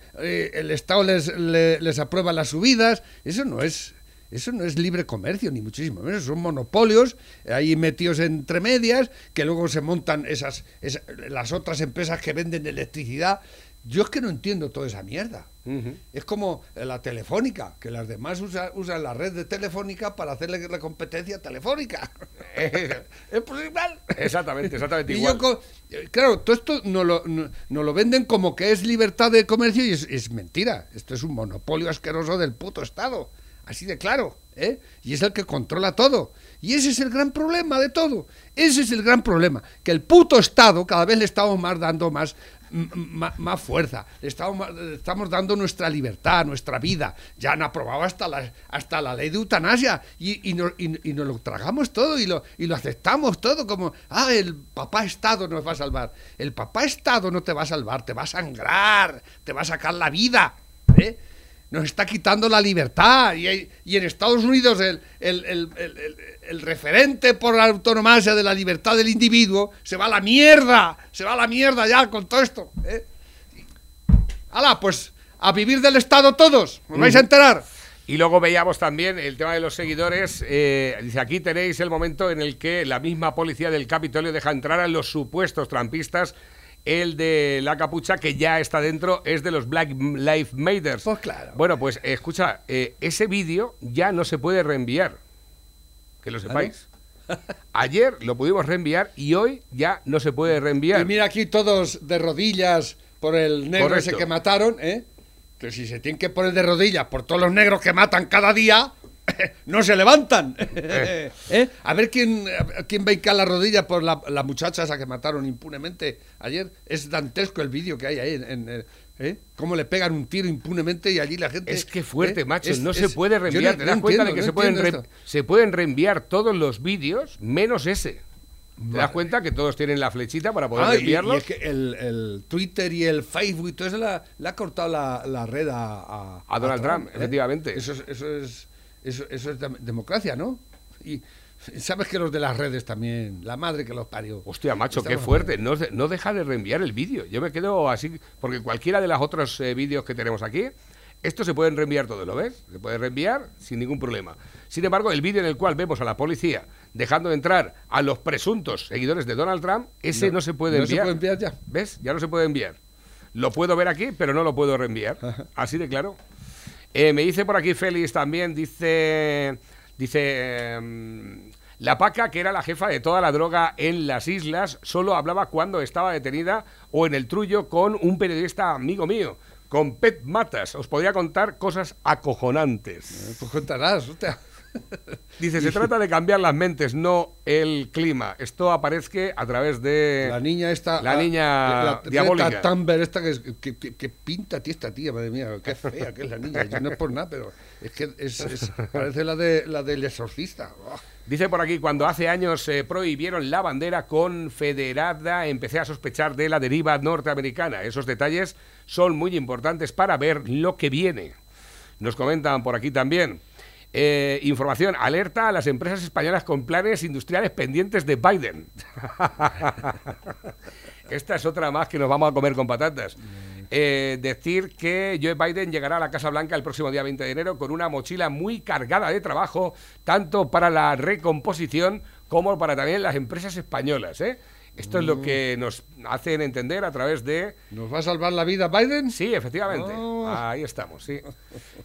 el Estado les, le- les aprueba las subidas. Eso no es. Eso no es libre comercio, ni muchísimo menos. Son monopolios ahí metidos entre medias que luego se montan esas, esa- las otras empresas que venden electricidad. Yo es que no entiendo toda esa mierda. Es como la telefónica, que las demás usa- usan la red de telefónica para hacerle la competencia telefónica. es pues igual. Exactamente, exactamente Y igual. yo eh, claro, todo esto no lo, lo venden como que es libertad de comercio y es, es mentira. Esto es un monopolio asqueroso del puto Estado. Así de claro. ¿eh? Y es el que controla todo. Y ese es el gran problema de todo. Ese es el gran problema. Que el puto Estado cada vez le estamos más dando más, más, fuerza. Estamos, estamos dando nuestra libertad, nuestra vida. Ya han aprobado hasta la, hasta la ley de eutanasia. Y, y, no- y- nos lo tragamos todo y lo, y lo aceptamos todo como, ah, el papá Estado nos va a salvar. El papá Estado no te va a salvar, te va a sangrar, te va a sacar la vida. ¿eh? Nos está quitando la libertad. Y, en Estados Unidos el, el- el- el- el- el referente por la autonomía de la libertad del individuo se va a la mierda. Se va a la mierda ya con todo esto. ¿eh? ¡Hala! Pues a vivir del Estado todos. ¿Os vais a enterar? Y luego veíamos también el tema de los seguidores. eh, dice, aquí tenéis el momento en el que la misma policía del Capitolio deja entrar a los supuestos trampistas El de la capucha que ya está dentro es de los Black Lives Matter. Pues claro. Bueno, pues escucha, eh, ese vídeo ya no se puede reenviar. Que lo sepáis. Ayer lo pudimos reenviar y hoy ya no se puede reenviar. Y mira aquí todos de rodillas por el negro Correcto. ese que mataron, ¿eh? Que si se tienen que poner de rodillas por todos los negros que matan cada día, no se levantan. ¿Eh? A ver quién, quién va a hincar la rodilla por la, la muchacha esa que mataron impunemente ayer. Es dantesco el vídeo que hay ahí. En, en- ¿eh? Cómo le pegan un tiro impunemente y allí la gente... Es que fuerte, ¿eh? macho. Es- no es- se puede reenviar. no- ¿Te no das cuenta de que no se, pueden re- se pueden reenviar todos los vídeos menos ese? ¿Te das cuenta que todos tienen la flechita para poder Ah, y, y reenviarlos? es que el, el Twitter y el Facebook y todo eso le ha cortado la, la red a, a, A Donald Trump, efectivamente. Eso es, eso es, eso, eso es dem- democracia, ¿no? Y sabes que los de las redes también, la madre que los parió. Hostia, macho, qué fuerte. No, de- no deja de reenviar el vídeo. Yo me quedo así, porque cualquiera de los otros eh, vídeos que tenemos aquí, estos se pueden reenviar todos, ¿lo ves? Se puede reenviar sin ningún problema. Sin embargo, el vídeo en el cual vemos a la policía dejando entrar a los presuntos seguidores de Donald Trump, ese no, se puede no se enviar. puede enviar ya. ¿Ves? Ya no se puede enviar. Lo puedo ver aquí, pero no lo puedo reenviar. Así de claro. Eh, me dice por aquí Félix también, dice, dice, em, la Paca, que era la jefa de toda la droga en las islas, solo hablaba cuando estaba detenida o en el trullo con un periodista amigo mío, con Pet Matas. Os podría contar cosas acojonantes. Eh, Pues contarás. Dice, se trata de cambiar las mentes, no el clima. Esto aparezca a través de... La niña esta. La ah, niña la diabólica. Greta Thunberg esta que, que, que- que pinta a ti esta tía, madre mía, qué fea que es la niña. Yo no es por nada, pero es que es, es- parece la de la del exorcista. Oh. Dice por aquí, cuando hace años se prohibieron la bandera confederada, empecé a sospechar de la deriva norteamericana. Esos detalles son muy importantes para ver lo que viene. Nos comentan por aquí también. Eh, información, alerta a las empresas españolas con planes industriales pendientes de Biden. Esta es otra más que nos vamos a comer con patatas. Eh, decir que Joe Biden llegará a la Casa Blanca el próximo día 20 de enero con una mochila muy cargada de trabajo, tanto para la recomposición como para también las empresas españolas. ¿eh? Esto es lo que nos hacen entender a través de ¿Nos va a salvar la vida Biden? Sí, efectivamente. Oh. Ahí estamos, sí.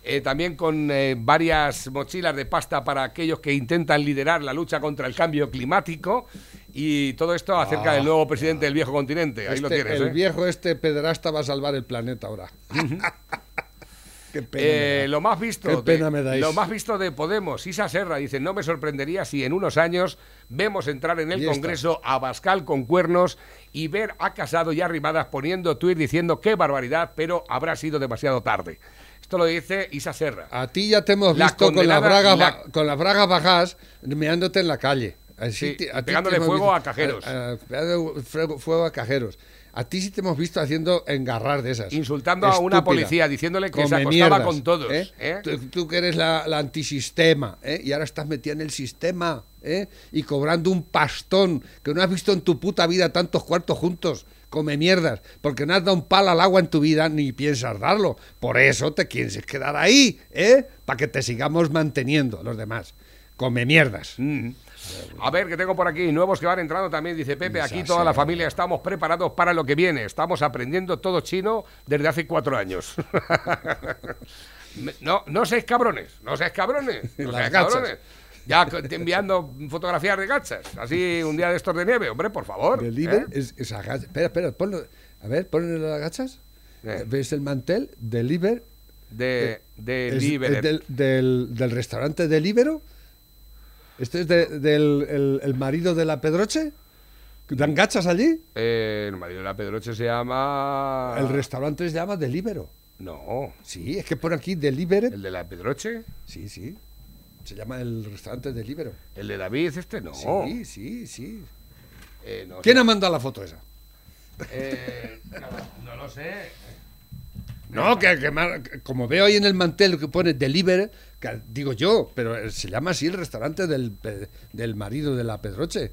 Eh, también con eh, varias mochilas de pasta para aquellos que intentan liderar la lucha contra el cambio climático y todo esto acerca del nuevo presidente del viejo continente. Ahí lo Este- tienes. el ¿eh? viejo este pederasta va a salvar el planeta ahora. Qué pena. Eh, me da. lo más visto Qué de, pena me dais. lo más visto de Podemos, Isa Serra dice, no me sorprendería si en unos años vemos entrar en el. Congreso a Bascal con cuernos y ver a Casado y a Rimadas poniendo tuit diciendo qué barbaridad, pero habrá sido demasiado tarde. Esto lo dice Isa Serra. A ti ya te hemos La visto con las bragas la- ba- con las bragas bajas meándote en la calle. Así Sí, a pegándole fuego a cajeros. a- fuego a cajeros. A ti sí te hemos visto haciendo engarrar de esas. Insultando a una policía, diciéndole que se acostaba mierdas, con todos, ¿eh? ¿eh? Tú, tú que eres la, la antisistema, ¿eh? y ahora estás metida en el sistema, ¿eh? y cobrando un pastón que no has visto en tu puta vida tantos cuartos juntos. Come mierdas, porque no has dado un palo al agua en tu vida ni piensas darlo. Por eso te quieres quedar ahí, ¿eh? Para que te sigamos manteniendo los demás. Come mierdas. Mm. A ver, que tengo por aquí nuevos que van entrando también, dice Pepe. Aquí toda la familia estamos preparados para lo que viene. Estamos aprendiendo todo chino desde hace cuatro años. No, no seáis cabrones, no seáis cabrones, no gachas. cabrones. Ya enviando fotografías de gachas, así un día de estos de nieve, hombre, por favor. Deliver ¿eh? es, es agacha- Espera, espera, ponlo. A ver, ponle las agachas. Eh. ¿Ves el mantel? Deliver. De, de Es- del, del, del restaurante Delibero. ¿Este es de- del el, el marido de la Pedroche? ¿Dan gachas allí? Eh, el marido de la Pedroche se llama... El restaurante se llama Delibero. No, Sí, es que pone aquí Delibere. el de la Pedroche, Sí, sí. Se llama el restaurante Delibero. el de David, este no. Sí, sí, sí. Eh, no ¿Quién ha mandado la foto esa? Eh, no, no lo sé. No, que, que como veo ahí en el mantel que pone Deliver, que digo yo, pero eh, se llama así el restaurante del, del marido de la Pedroche.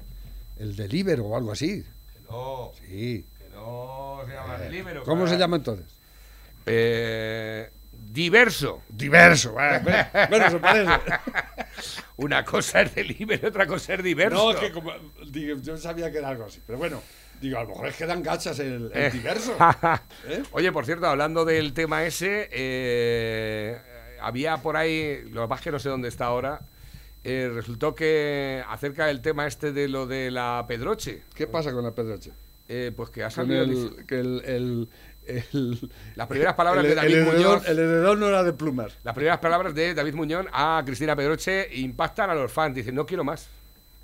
El Deliver o algo así. Que no, Sí. que no se llama Deliveroo, ¿Cómo se llama entonces? Eh, diverso. Diverso. Bueno, bueno, se parece. Una cosa es Deliveroo, otra cosa es diverso. No, que como, yo sabía que era algo así. Pero bueno, Digo, a lo mejor es que dan gachas el, el diverso. ¿Eh? Oye, por cierto, hablando del tema ese, eh, había por ahí, lo más que no sé dónde está ahora, eh, resultó que acerca del tema este de lo de la Pedroche, ¿Qué pasa con la Pedroche? eh, pues que ha salido... el, que el, el, el- Las primeras palabras el- de David el heredor- Muñoz. El heredor no era de plumas. Las primeras palabras de David Muñoz a Cristina Pedroche impactan a los fans. Dicen, no quiero más.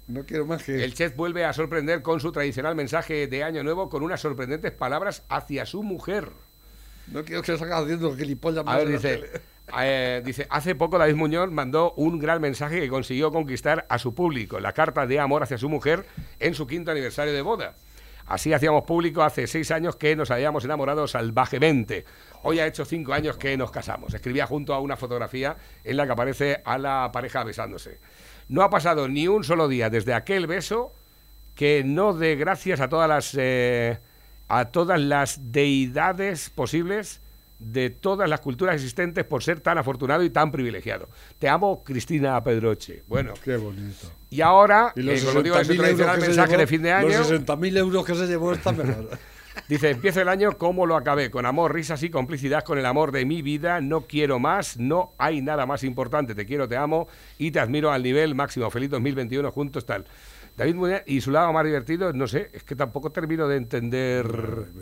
No quiero más que... El chef vuelve a sorprender con su tradicional mensaje de Año Nuevo con unas sorprendentes palabras hacia su mujer. No quiero que salga haciendo gilipollas A más ver, en la dice, eh, dice, hace poco David Muñoz mandó un gran mensaje que consiguió conquistar a su público, la carta de amor hacia su mujer en su quinto aniversario de boda. Así hacíamos público hace seis años que nos habíamos enamorado salvajemente. Hoy ha hecho cinco años que nos casamos. Escribía junto a una fotografía en la que aparece a la pareja besándose. No ha pasado ni un solo día desde aquel beso que no dé gracias a todas las eh, a todas las deidades posibles de todas las culturas existentes por ser tan afortunado y tan privilegiado. Te amo, Cristina Pedroche. Bueno, Qué bonito. y ahora, Y los eh, con motivo de su 60.000 tradicional euros que se mensaje llevó- de fin de año, Los 60.000 euros que se llevó esta mejor. dice, empiezo el año como lo acabé, con amor, risas y complicidad con el amor de mi vida, no quiero más, no hay nada más importante, te quiero, te amo y te admiro al nivel máximo, feliz 2021 juntos, tal. David Muñoz, y su lado más divertido, no sé, es que tampoco termino de entender...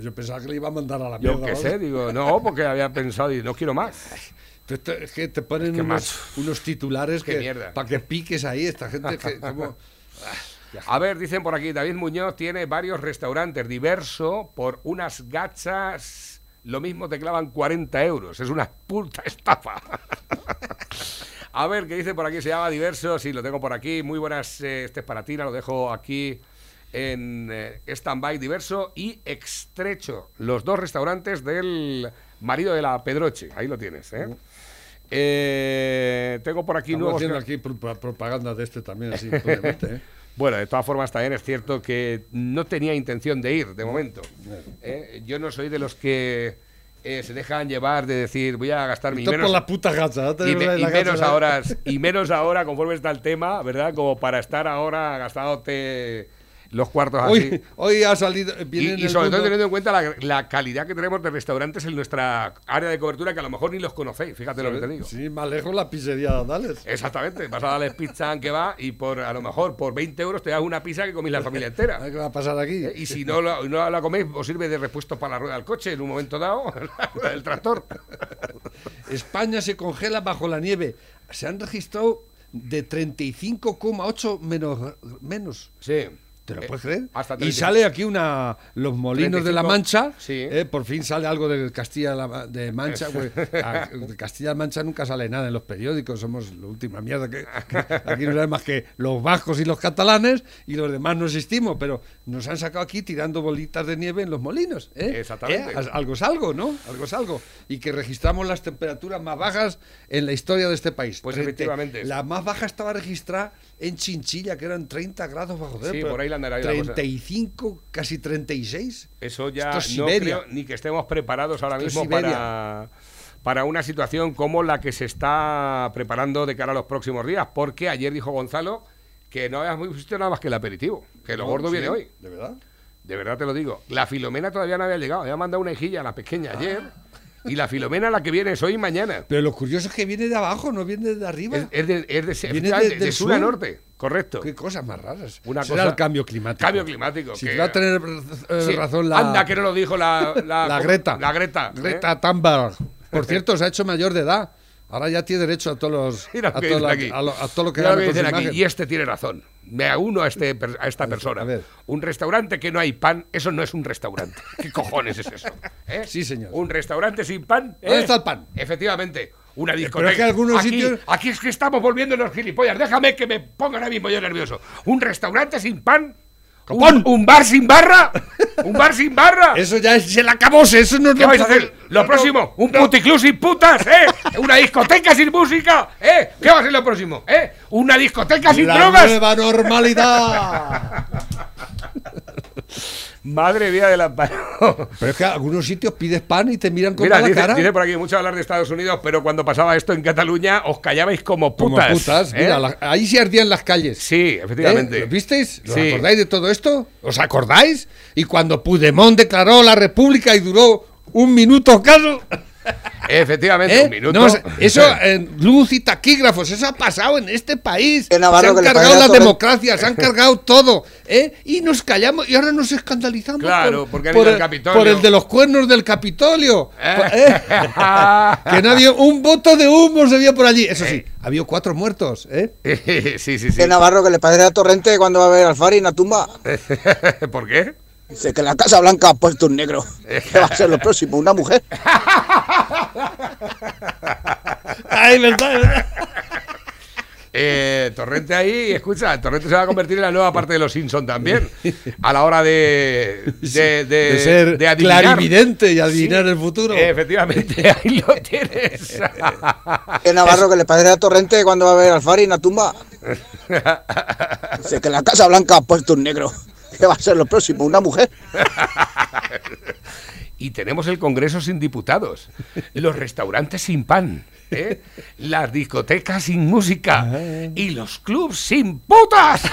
Yo pensaba que le iba a mandar a la Yo mierda. qué ¿vale? sé, digo, no, porque había pensado y no quiero más. Te- Es que te ponen Es que unos, unos titulares Qué que mierda. para que piques ahí esta gente que como A ver, dicen por aquí, David Muñoz tiene varios restaurantes diverso por unas gachas. Lo mismo te clavan 40 euros. Es una puta estafa. A ver, ¿qué dice por aquí? Se llama Diverso. Sí, lo tengo por aquí. Muy buenas. eh, este es para ti. Lo dejo aquí en eh, stand-by Diverso y Extrecho. Los dos restaurantes del marido de la Pedroche. Ahí lo tienes, ¿eh? Eh, tengo por aquí Estamos nuevos. haciendo aquí pro- propaganda de este también así ¿eh? Bueno, de todas formas también es cierto que no tenía intención de ir de momento. ¿eh? Yo no soy de los que eh, se dejan llevar de decir voy a gastar mi menos la puta gacha. ¿no? y, me- la y gacha, menos ¿no? ahora y menos ahora conforme está el tema, ¿verdad? Como para estar ahora gastándote los cuartos así. Hoy, hoy ha salido. viene Y, y sobre todo teniendo en cuenta la, la calidad que tenemos de restaurantes en nuestra área de cobertura que a lo mejor ni los conocéis, fíjate lo que te digo. Sí, más lejos la pizzería de Adales. Exactamente, vas a darles pizza que va y por a lo mejor por 20 euros te das una pizza que comís la familia entera. ¿Qué va a pasar aquí? Eh, Y si no, la- no la coméis, os sirve de repuesto para la rueda del coche en un momento dado, la rueda del tractor. España se congela bajo la nieve. Se han registrado de 35,8 menos, menos. Sí. ¿Te lo Eh, puedes creer? hasta y 35. sale aquí una los molinos de la 35, Mancha. sí. eh, por fin sale algo de Castilla la de Mancha. pues, a- de Castilla Mancha nunca sale nada en los periódicos. Somos la última mierda que, que aquí no hay más que los vascos y los catalanes y los demás no existimos. Pero nos han sacado aquí tirando bolitas de nieve en los molinos. ¿eh? Exactamente. ¿Eh? Algo es algo, ¿no? Algo es algo. Y que registramos las temperaturas más bajas en la historia de este país. Pues efectivamente. La más baja estaba registrada en Chinchilla, que eran 30 grados bajo cero. Sí, por ahí la andará ahí la cosa. 35, casi 36. Eso ya Esto es no creo ni que estemos preparados ahora Esto mismo para, para una situación como la que se está preparando de cara a los próximos días. Porque ayer dijo Gonzalo que no habíamos visto nada más que el aperitivo, que lo No, gordo sí, viene hoy. ¿De verdad? De verdad te lo digo. La Filomena todavía no había llegado. Había mandado una hijilla a la pequeña ayer. Y la Filomena la que viene es hoy y mañana. Pero lo curioso es que viene de abajo, no viene de arriba. Es, es de, es de- Viene efectivamente, de- de del sur a norte. Correcto. Qué cosas más raras. Una Será cosa- el cambio climático. Cambio climático. Si que- va a tener eh, Sí, razón la, Anda, que no lo dijo la... La, la Greta. La Greta. ¿eh? Greta Thunberg. Por cierto, se ha hecho mayor de edad. Ahora ya tiene derecho a todos los. A, todo la- a lo, a todo lo que que dicen aquí. Y este tiene razón. Me uno a, este, a esta persona. a. Un restaurante que no hay pan, eso no es un restaurante. ¿Qué cojones es eso? ¿Eh? Sí, señor. Un restaurante sin pan. ¿eh? ¿Dónde está el pan? Efectivamente. Una discoteca. es que algunos aquí, sitios- Aquí es que estamos volviendo los gilipollas. Déjame que me ponga ahora mismo yo nervioso. Un restaurante sin pan. Un, un bar sin barra. Un bar sin barra. Eso ya es el acabose, eso no es ¿Qué lo vais a hacer? Lo no, próximo, un no. puticlub sin putas, ¿eh? Una discoteca sin música, ¿eh? ¿Qué va a ser lo próximo? ¿Eh? Una discoteca sin La drogas. nueva normalidad. Madre mía de la Pero es que algunos sitios pides pan y te miran con Mira, mala dice, cara. dice por aquí, mucho hablar de Estados Unidos, pero cuando pasaba esto en Cataluña os callabais como Como putas. putas. ¿eh? Mira, la- ahí se ardían las calles. Sí, efectivamente. ¿Eh? ¿Lo visteis? ¿Os Sí. acordáis de todo esto? ¿Os acordáis? Y cuando Puigdemont declaró la república y duró un minuto caso. Efectivamente, ¿eh? un minuto. No, eso, en luz y taquígrafos, eso ha pasado en este país. Navarro, se han que le cargado la todo- democracia, se han cargado todo. ¿eh? Y nos callamos y ahora nos escandalizamos. Claro, por, porque por el, Capitolio. por el de los cuernos del Capitolio. ¿Eh? ¿eh? que no había un voto de humo se vio por allí. Eso sí, había cuatro muertos. ¿eh? sí, sí, sí. Que Navarro, que le parece a Torrente cuando va a ver al Fari en la tumba. ¿Por qué? Dice que la Casa Blanca ha puesto un negro. Que va a ser lo próximo, una mujer. Ay, verdad, verdad. Eh, Torrente ahí, escucha, Torrente se va a convertir en la nueva parte de los Simpson también. A la hora de, de, de, de ser de adivinar. clarividente y adivinar Sí. el futuro. Efectivamente, ahí lo tienes. Que Navarro, que le parece a Torrente cuando va a ver al Fari en la tumba. Dice que la Casa Blanca ha puesto un negro. Que va a ser lo próximo, una mujer. y tenemos el Congreso sin diputados, los restaurantes sin pan, ¿eh? las discotecas sin música y los clubs sin putas.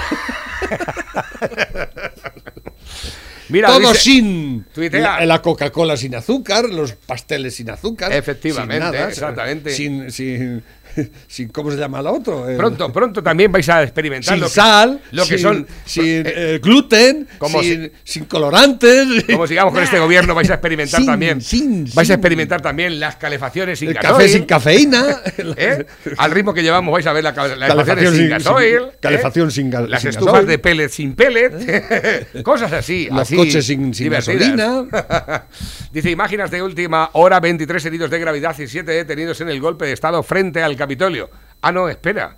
Mira, Todo dice- sin Tuitea. la, la Coca-Cola sin azúcar, los pasteles sin azúcar. Efectivamente, sin nada, exactamente. Sin, sin, sin- ¿cómo se llama el otro? Pronto, pronto también vais a experimentar sin lo que, sal, lo que sin, son sin eh, eh, gluten, como sin, sin colorantes. como sigamos con este gobierno vais a experimentar Sin, también sin, vais sin. a experimentar también las calefacciones sin el gasoil, café sin cafeína. ¿eh? Al ritmo que llevamos vais a ver la, Calefacción sin sin- gasoil, sin- ¿eh? calefacción sin ga- las sin estufas gasoil. de pellet sin pellet, cosas así. Los así, coches sin- sin divertidas. Dice, imágenes de última hora, 23 heridos de gravedad y 7 detenidos en el golpe de Estado frente al Capitolio. Ah, no, espera.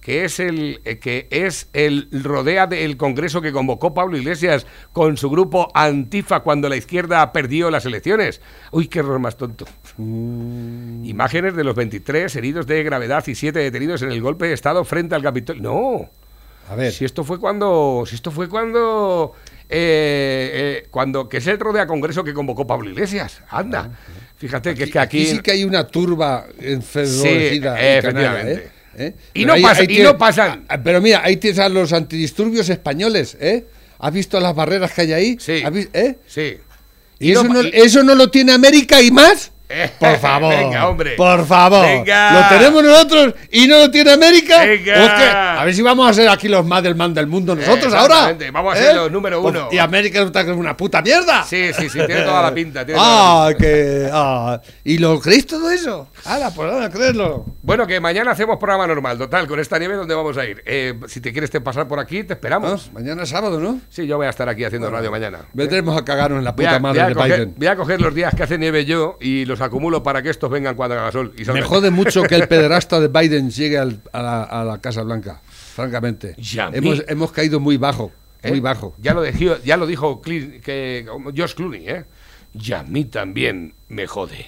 Que es el eh, que es el rodea del Congreso que convocó Pablo Iglesias con su grupo Antifa cuando la izquierda perdió las elecciones. Uy, qué error más tonto. Imágenes de los 23 heridos de gravedad y 7 detenidos en el golpe de Estado frente al Capitolio. No. A ver, Si esto fue cuando. Si esto fue cuando. Eh, eh, cuando. Que es el rodea congreso que convocó Pablo Iglesias. Anda. Fíjate que es que aquí. sí que hay una turba. Sí, efectivamente. ¿eh? ¿Eh? Y no ahí- pasa- ahí y no pasan. Ah, Pero mira, ahí tienes a los antidisturbios españoles, ¿eh? ¿Has visto las barreras que hay ahí? Sí. ¿Has vis- ¿Eh? Sí. ¿Y, Y no eso, no, y- eso no lo tiene América y más? Por favor. Venga, hombre. Por favor. Venga. Lo tenemos nosotros y no lo tiene América. Venga. ¿O es que- a ver si vamos a ser aquí los más del man del mundo nosotros ahora. Vamos a ser los número Pues- uno. Y América está que es una puta mierda. Sí, sí, sí. Tiene toda la pinta. tiene la Ah, que. Ah. ¿Y lo creéis todo eso? Ahora, pues ahora, creedlo. Bueno, que mañana hacemos programa normal, total, con esta nieve, ¿dónde vamos a ir? Eh, si te quieres te pasar por aquí, te esperamos. Ah, mañana es sábado, ¿no? Sí, yo voy a estar aquí haciendo radio mañana. Vendremos a cagarnos en la puta a, madre de coger, Biden. voy a coger los días que hace nieve yo y los acumulo para que estos vengan cuando haga sol. Y Me jode mucho que el pederasta de Biden llegue al- a, la, a la Casa Blanca, francamente. Hemos, hemos caído muy bajo, ¿Eh? muy bajo. Ya lo, dijo, ya lo dijo Cli- que, Josh Clooney, ¿eh? Y a mí también me jode.